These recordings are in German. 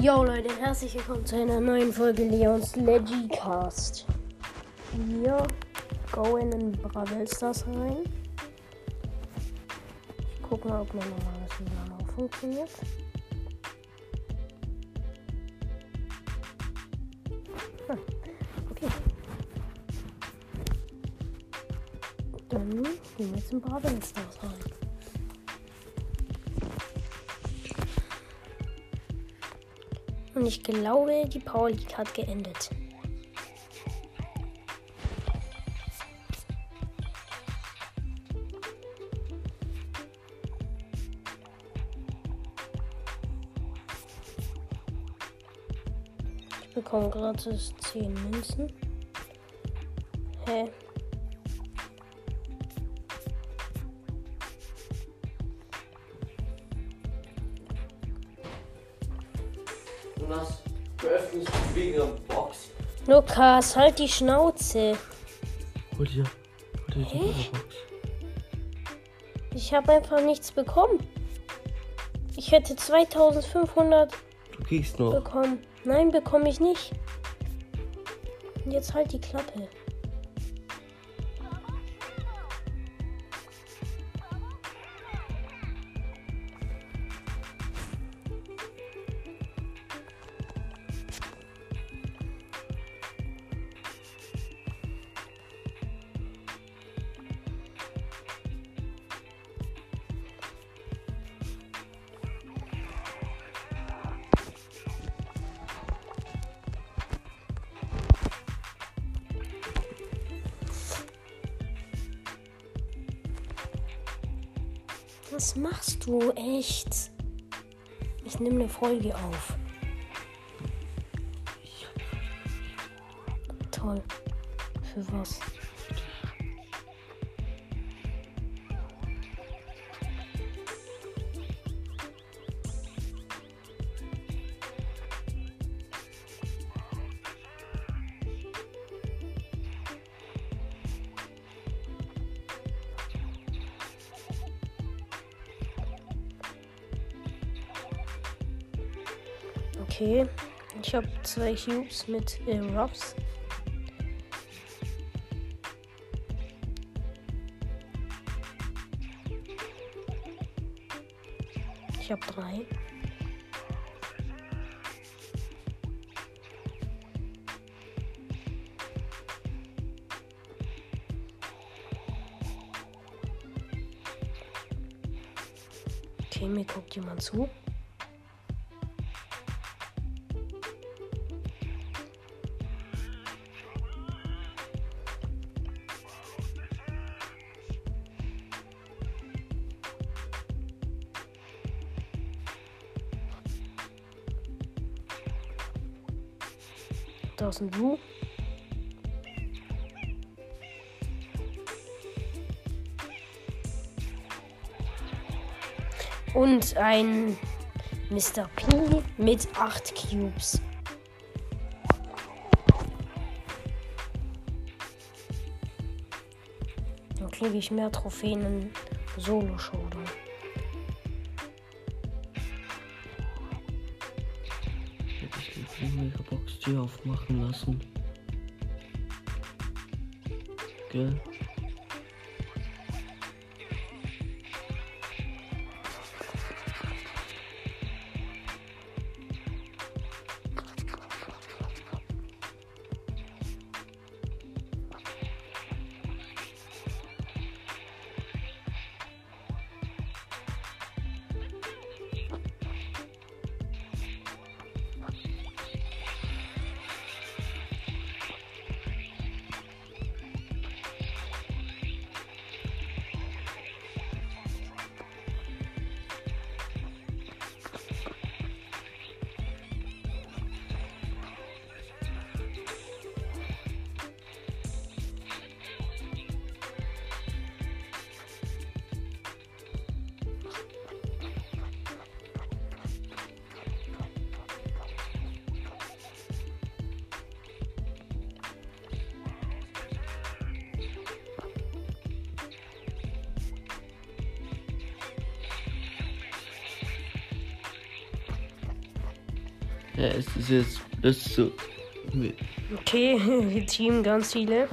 Yo Leute, herzlich willkommen zu einer neuen Folge Leons Legicast. Wir gehen in Bravel Stars rein. Ich guck mal, ob mein normales WLAN auch funktioniert. Hm, okay. Dann gehen wir jetzt in Bravel Stars rein. Und ich glaube, die Power League hat geendet. Ich bekomme gratis 10 Münzen. Hä? Was? Du öffnest wegen Box. Lukas, halt die Schnauze. Hol dir. Hol dir die? Box. Ich habe einfach nichts bekommen. Ich hätte 2500 Du kriegst noch. bekommen. Nein, bekomme ich nicht. Und jetzt halt die Klappe. Was machst du? Echt? Ich nehme eine Folge auf. Toll. Für was? Zwei Cubes mit äh, Ruffs. Ich habe drei. Okay, mir guckt jemand zu. Ist ein Blue. Und ein Mr. P mit 8 Cubes. Dann kriege ich mehr Trophäen in Solo-Showdown. Tür aufmachen lassen. Gell? Ja, es ist jetzt. Das ist so. Okay, Team ganz viele.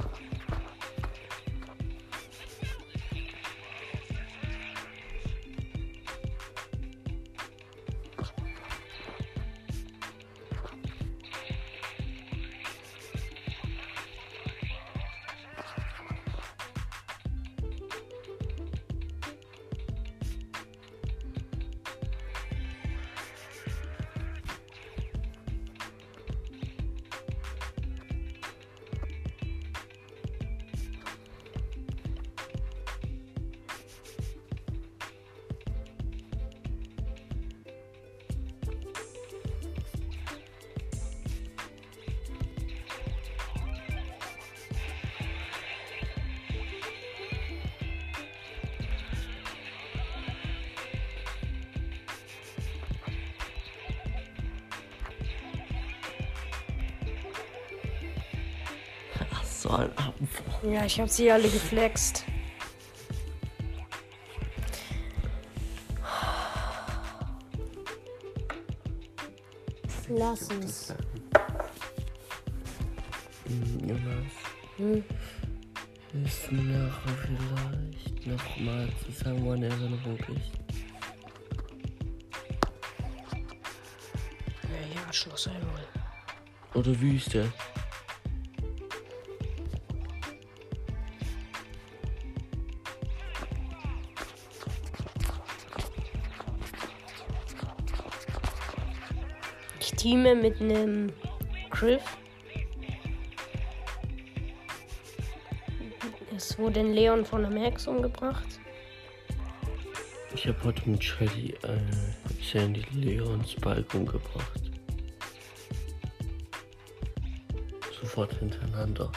Ein Ampf. Ja, ich habe sie alle geflext. Lass es. Hm, Jonas. Hm. Du nachher vielleicht nochmal zusammen eine Erinnerung ist? Ja, ja, Schloss einmal. Oder Wüste? Teame mit einem Griff. Es wurde ein Leon von der Max umgebracht. Ich habe heute mit Shelly äh, Sandy Leons Bike umgebracht. Sofort hintereinander.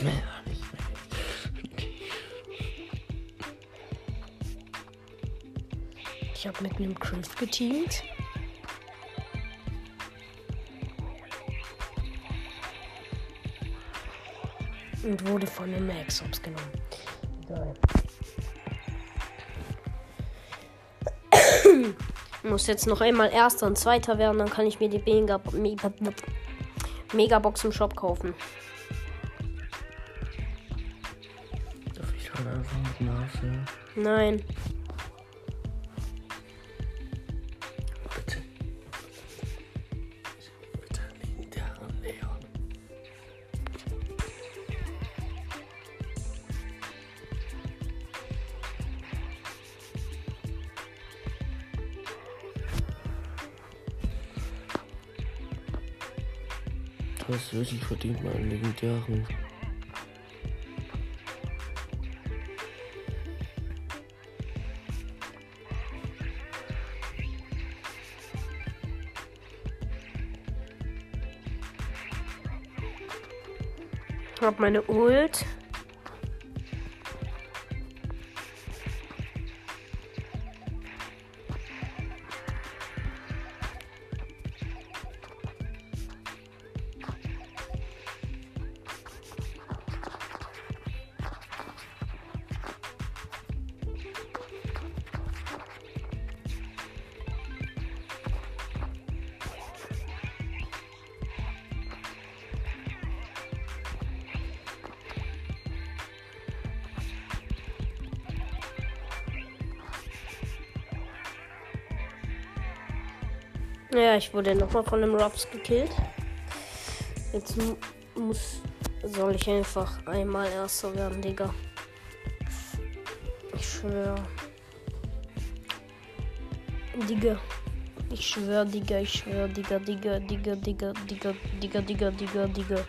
Ich will auch nicht mehr. Ich habe mit einem Griff geteamt. Und wurde von den Max genommen. Egal. Muss jetzt noch einmal Erster und Zweiter werden, dann kann ich mir die Mega, Mega, Megabox im Shop kaufen. Nein. Bitte. Leon. Du hast wirklich verdient, mal einen legendären. habe meine Ult. Ja, ich wurde nochmal von dem Robs gekillt. Jetzt mu- muss. Soll ich einfach einmal Erster werden, Digga. Ich schwöre. Digga. Ich schwöre, Digga, ich schwöre, Digga, Digga, Digga, Digga, Digga, Digga, Digga, Digga, Digga.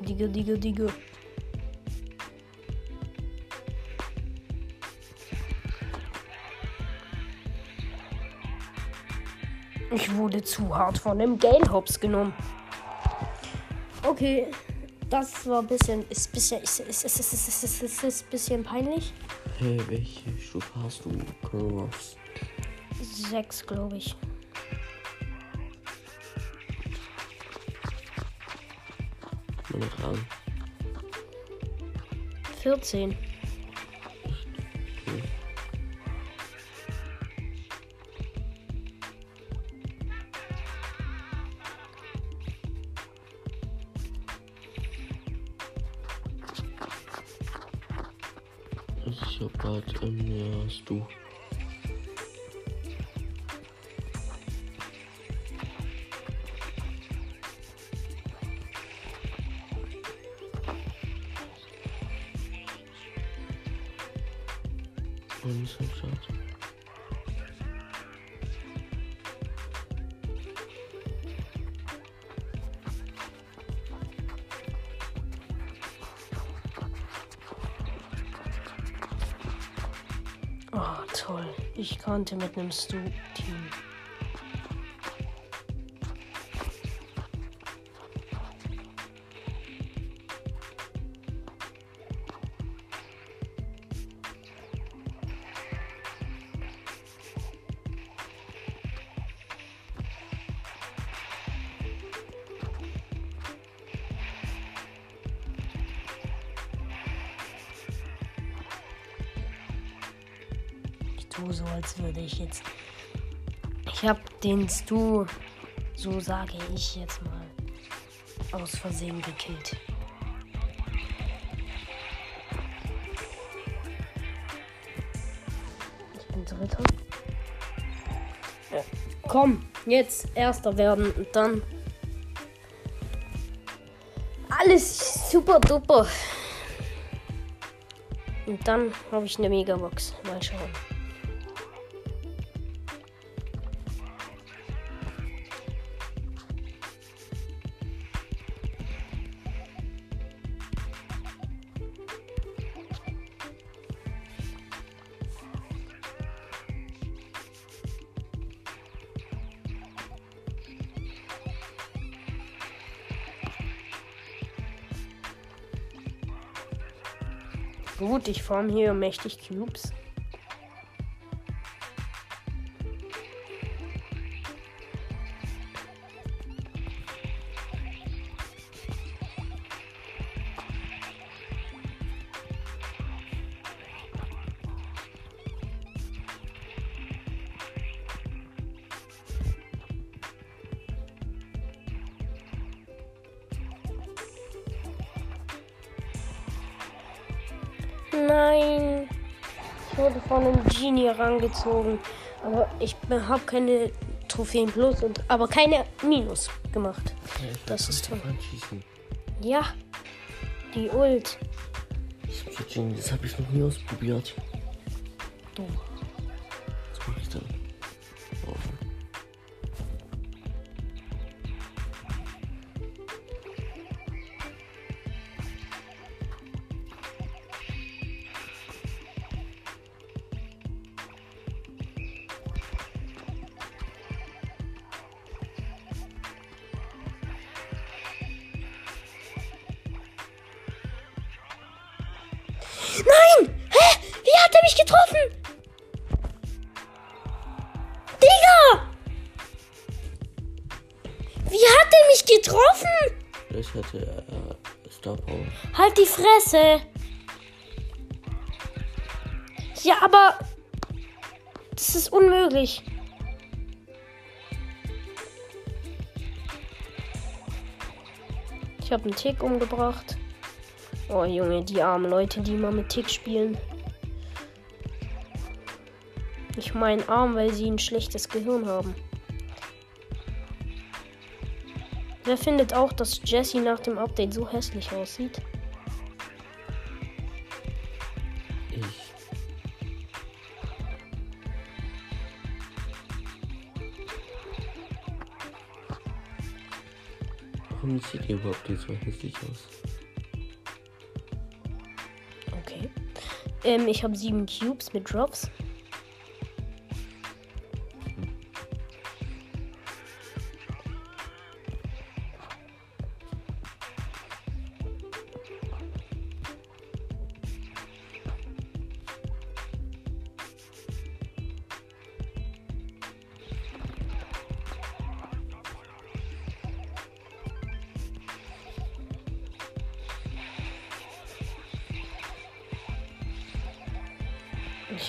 Digga, Digga, Digga. wurde zu hart von dem Game Hops genommen. Okay, das war ein bisschen, ist bisschen, ist, ist, ist, ist, ist, ist, ist, ist bisschen peinlich. Hey, welche Stufe hast du, Cross? Sechs, glaube ich. Meine Fragen. 14. toll. Ich konnte mit einem Stu-Team. Würde ich jetzt. Ich habe den Stu, so sage ich jetzt mal, aus Versehen gekillt. Ich bin Dritter. Ja. Komm, jetzt Erster werden und dann. Alles super duper. Und dann habe ich eine Megabox. Mal schauen. Ich form hier mächtig Cubes. Nein. Ich wurde von einem Genie herangezogen. Aber ich habe keine Trophäen plus und aber keine Minus gemacht. Ja, Das ist toll. Anschießen. Ja. Die Ult. Das habe ich noch nie ausprobiert. Hat er mich getroffen? Digga! Wie hat er mich getroffen? Vielleicht hatte äh, Star Power. Halt die Fresse! Ja, aber das ist unmöglich. Ich habe einen Tick umgebracht. Oh Junge, die armen Leute, die immer mit Tick spielen. Ich meine arm, weil sie ein schlechtes Gehirn haben. Wer findet auch, dass Jessie nach dem Update so hässlich aussieht? Ich. Warum sieht ihr überhaupt jetzt so hässlich aus? Okay. Ähm, ich habe sieben Cubes mit Drops.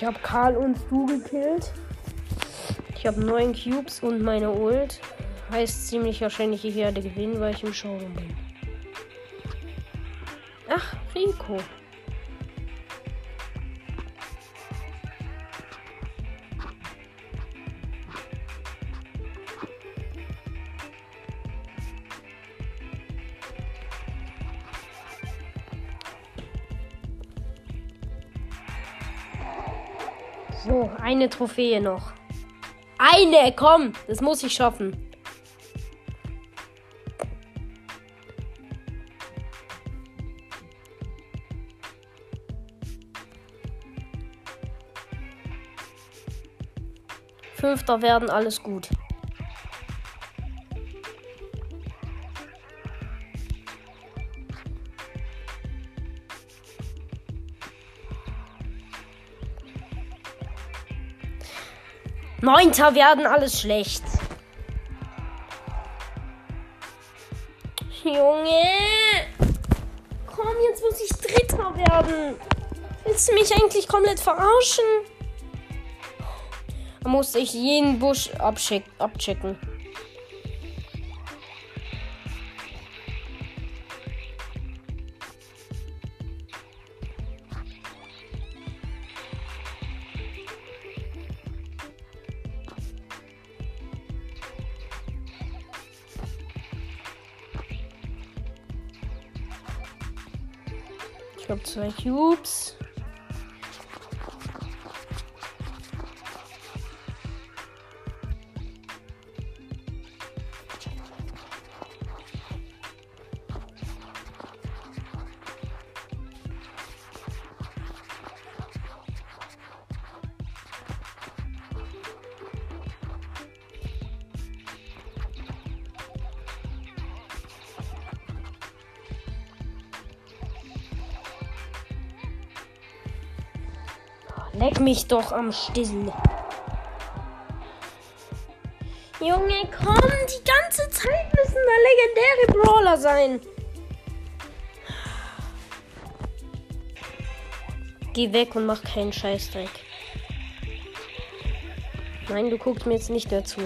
Habe Karl und du gekillt. Ich habe neun Cubes und meine Ult. Heißt ziemlich wahrscheinlich, ich werde gewinnen, weil ich im Showroom bin. Ach, Rico. Eine Trophäe noch. Eine, komm, das muss ich schaffen. Fünfter werden, alles gut. Neunter werden, alles schlecht. Junge! Komm, jetzt muss ich Dritter werden. Willst du mich eigentlich komplett verarschen? Da musste ich jeden Busch abchecken. Zwei Cubes. Leck mich doch am Stissel. Junge, komm, die ganze Zeit müssen da legendäre Brawler sein. Geh weg und mach keinen Scheißdreck. Nein, du guckst mir jetzt nicht dazu.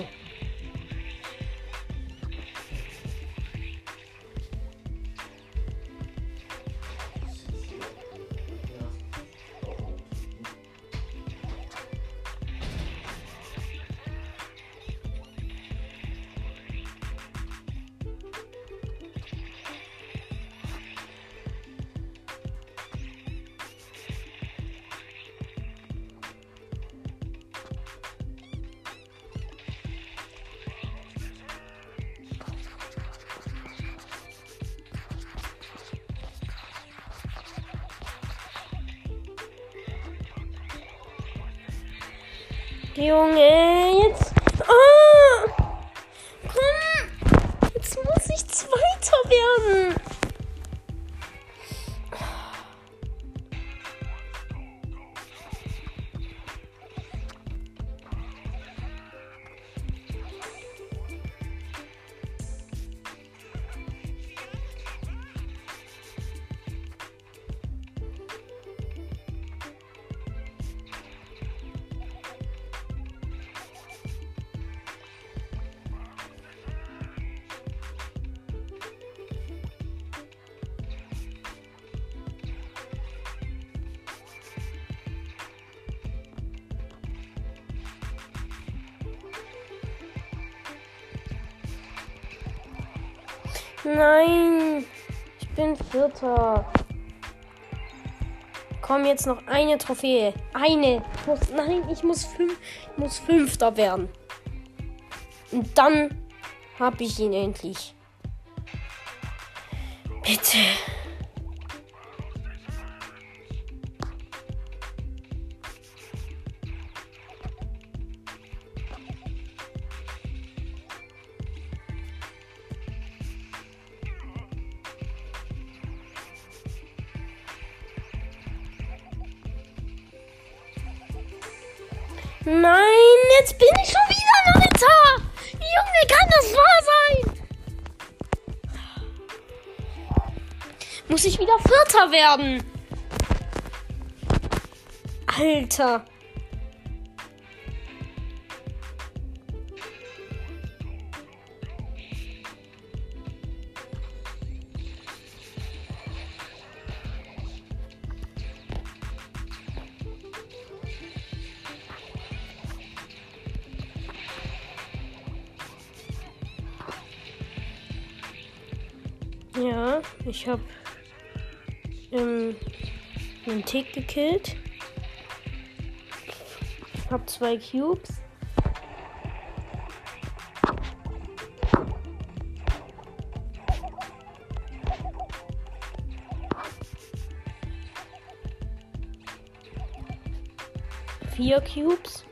Junge, jetzt. Nein, ich bin Vierter. Komm, jetzt noch eine Trophäe. Eine. Ich muss, nein, ich muss, fünf, ich muss Fünfter werden. Und dann habe ich ihn endlich. Bitte. Nein, jetzt bin ich schon wieder Neunter. Junge, kann das wahr sein? Muss ich wieder Vierter werden? Alter. Einen Tick gekillt. Hab zwei Cubes. Vier Cubes.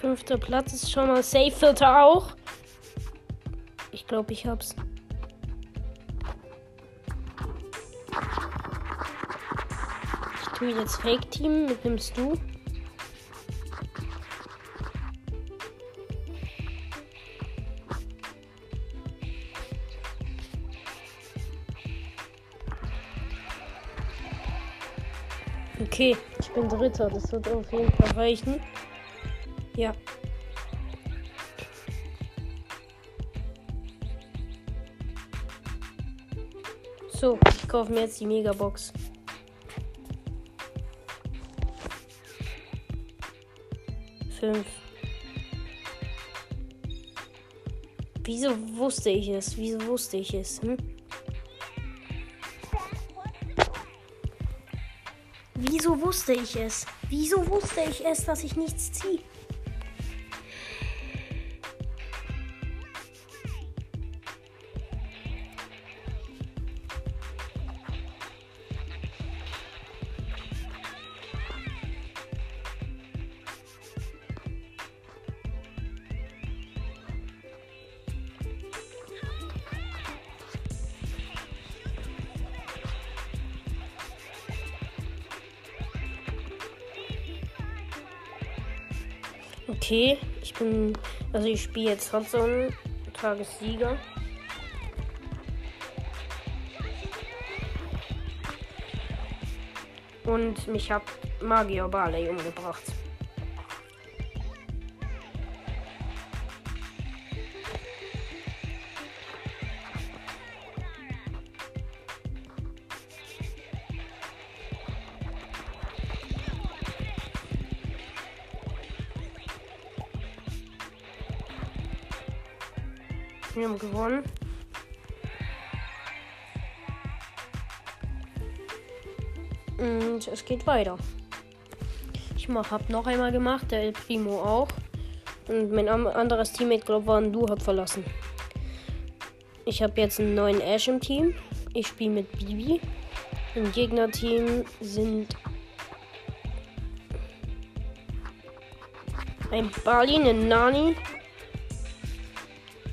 Fünfter Platz ist schon mal safe. Vierter auch. Ich glaube, ich hab's. Tue jetzt Fake Team. Mitnimmst du? Okay, ich bin Dritter. Das wird auf jeden Fall reichen. Ja. So, ich kaufe mir jetzt die Megabox. Fünf. Wieso wusste ich es? Wieso wusste ich es? Hm? Wieso wusste ich es? Wieso wusste ich es, dass ich nichts ziehe? Okay, ich bin. Also ich spiele jetzt Hotzone, Tagessieger. Und mich hat Magier Barley umgebracht. Haben gewonnen. Und es geht weiter. Ich mach, hab noch einmal gemacht, der El Primo auch. Und mein anderes Teammate, glaube war ein Du, hat verlassen. Ich habe jetzt einen neuen Ash im Team. Ich spiele mit Bibi. Im Gegnerteam sind ein Bali, ein Nani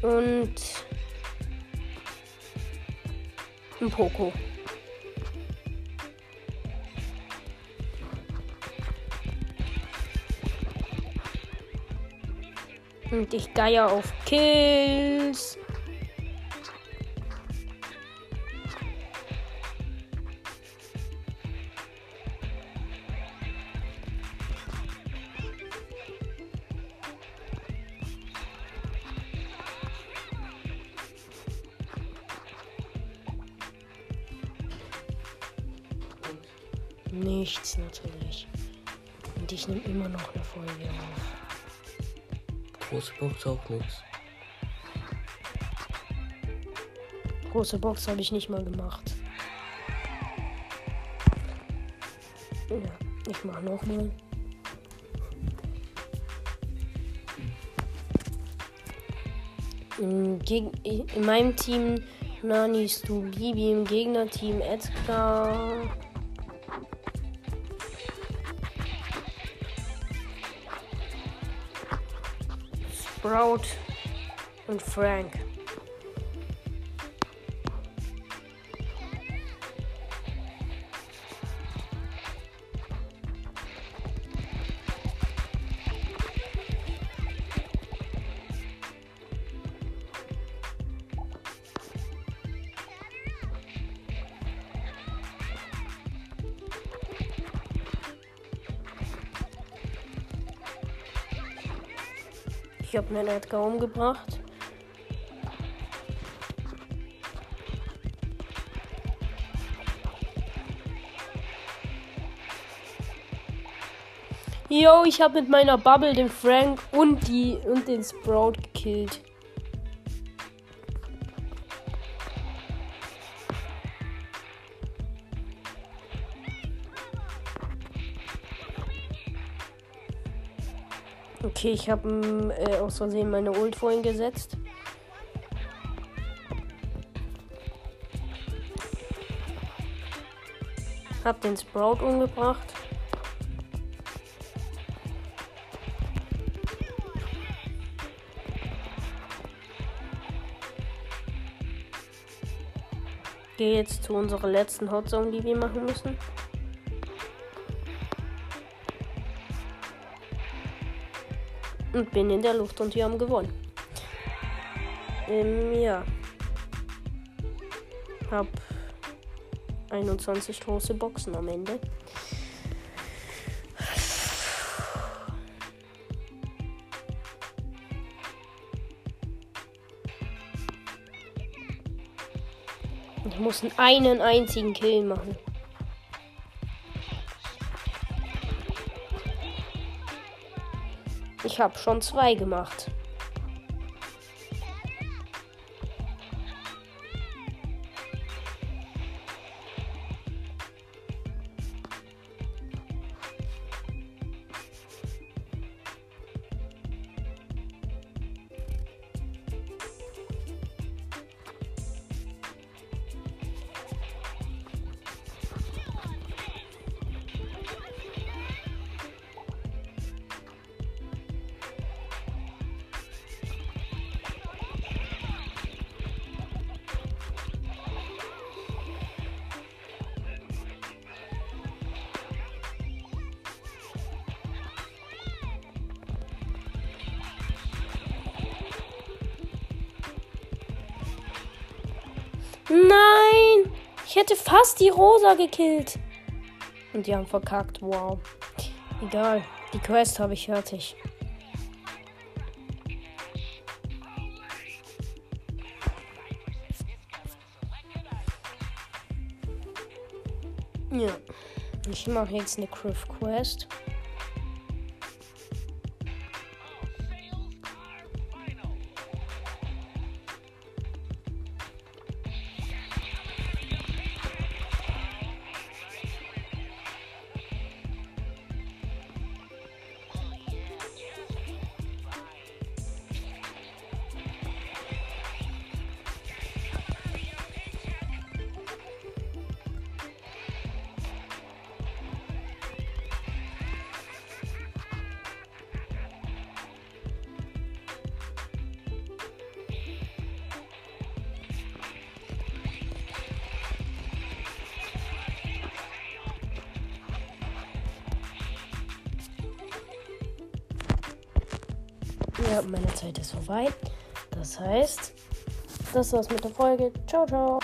und ein Poco. Und ich geier auf Kills. Große Box auch nichts. Große Box habe ich nicht mal gemacht. Ja, ich mache nochmal. In, in meinem Team Nani Stu Bibi, im Gegnerteam Edgar. Sprout und Frank. Habe einen Edgar umgebracht. Yo, ich habe mit meiner Bubble den Frank und die und den Sprout gekillt. Okay, ich habe äh, aus Versehen meine Ult vorhin gesetzt. Hab den Sprout umgebracht. Gehe jetzt zu unserer letzten Hotzone, die wir machen müssen. Und bin in der Luft und wir haben gewonnen. Ähm, ja. Hab 21 große Boxen am Ende. Ich muss einen einzigen Kill machen. Habe schon zwei gemacht. Nein! Ich hätte fast die Rosa gekillt. Und die haben verkackt. Wow. Egal. Die Quest habe ich fertig. Ja. Ich mache jetzt eine Criff Quest. Ja, meine Zeit ist vorbei. Das heißt, das war's mit der Folge. Ciao, ciao.